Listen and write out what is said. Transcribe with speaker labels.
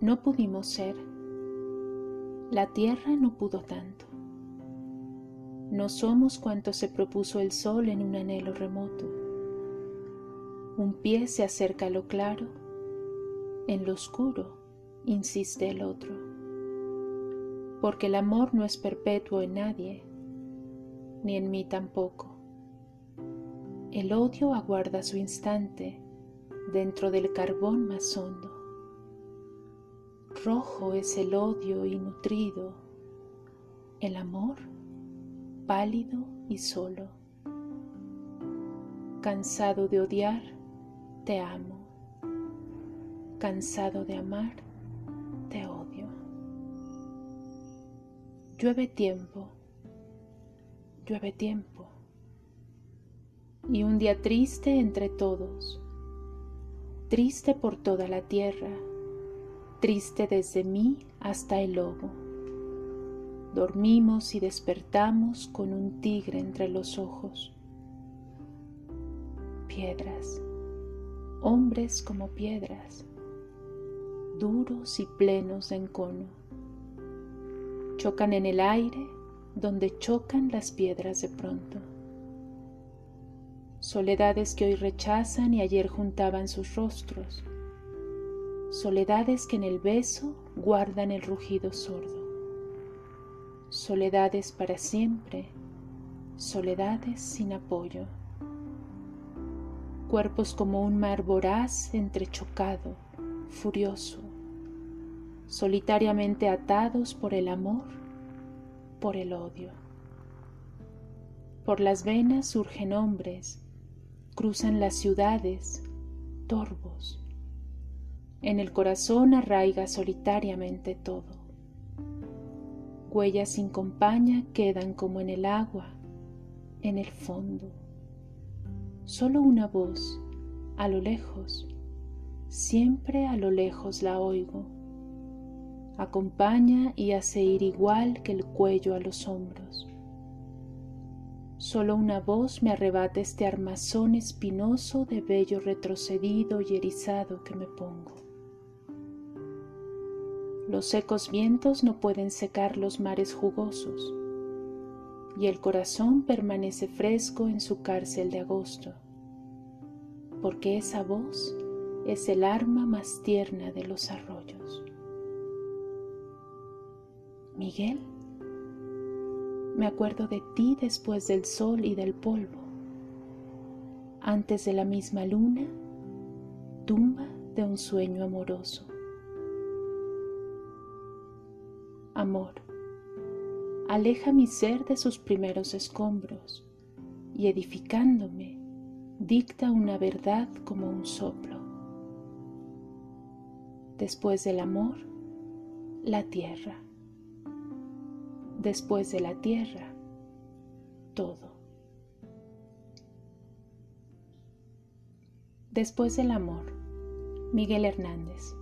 Speaker 1: No pudimos ser. La tierra no pudo tanto. No somos cuanto se propuso el sol en un anhelo remoto. Un pie se acerca a lo claro, en lo oscuro insiste el otro. Porque el amor no es perpetuo en nadie, ni en mí tampoco. El odio aguarda su instante dentro del carbón más hondo. Rojo es el odio y nutrido, el amor pálido y solo. Cansado de odiar, te amo. Cansado de amar, te odio. Llueve tiempo, llueve tiempo. Y un día triste entre todos, triste por toda la tierra, triste desde mí hasta el lobo. Dormimos y despertamos con un tigre entre los ojos. Piedras, hombres como piedras, duros y plenos de encono. Chocan en el aire donde chocan las piedras de pronto. Soledades que hoy rechazan y ayer juntaban sus rostros. Soledades que en el beso guardan el rugido sordo. Soledades para siempre, soledades sin apoyo. Cuerpos como un mar voraz entrechocado, furioso, solitariamente atados por el amor, por el odio. Por las venas surgen hombres, cruzan las ciudades, torvos. En el corazón arraiga solitariamente todo. Huellas sin compañía quedan como en el agua, en el fondo. Solo una voz, a lo lejos, siempre a lo lejos la oigo acompaña y hace ir igual que el cuello a los hombros. Solo una voz me arrebata este armazón espinoso de vello retrocedido y erizado que me pongo. Los secos vientos no pueden secar los mares jugosos, y el corazón permanece fresco en su cárcel de agosto, porque esa voz es el arma más tierna de los arroyos. Miguel, me acuerdo de ti después del sol y del polvo, antes de la misma luna, tumba de un sueño amoroso. Amor, aleja mi ser de sus primeros escombros y edificándome, dicta una verdad como un soplo. Después del amor, la tierra después de la tierra, todo. Después del amor, Miguel Hernández.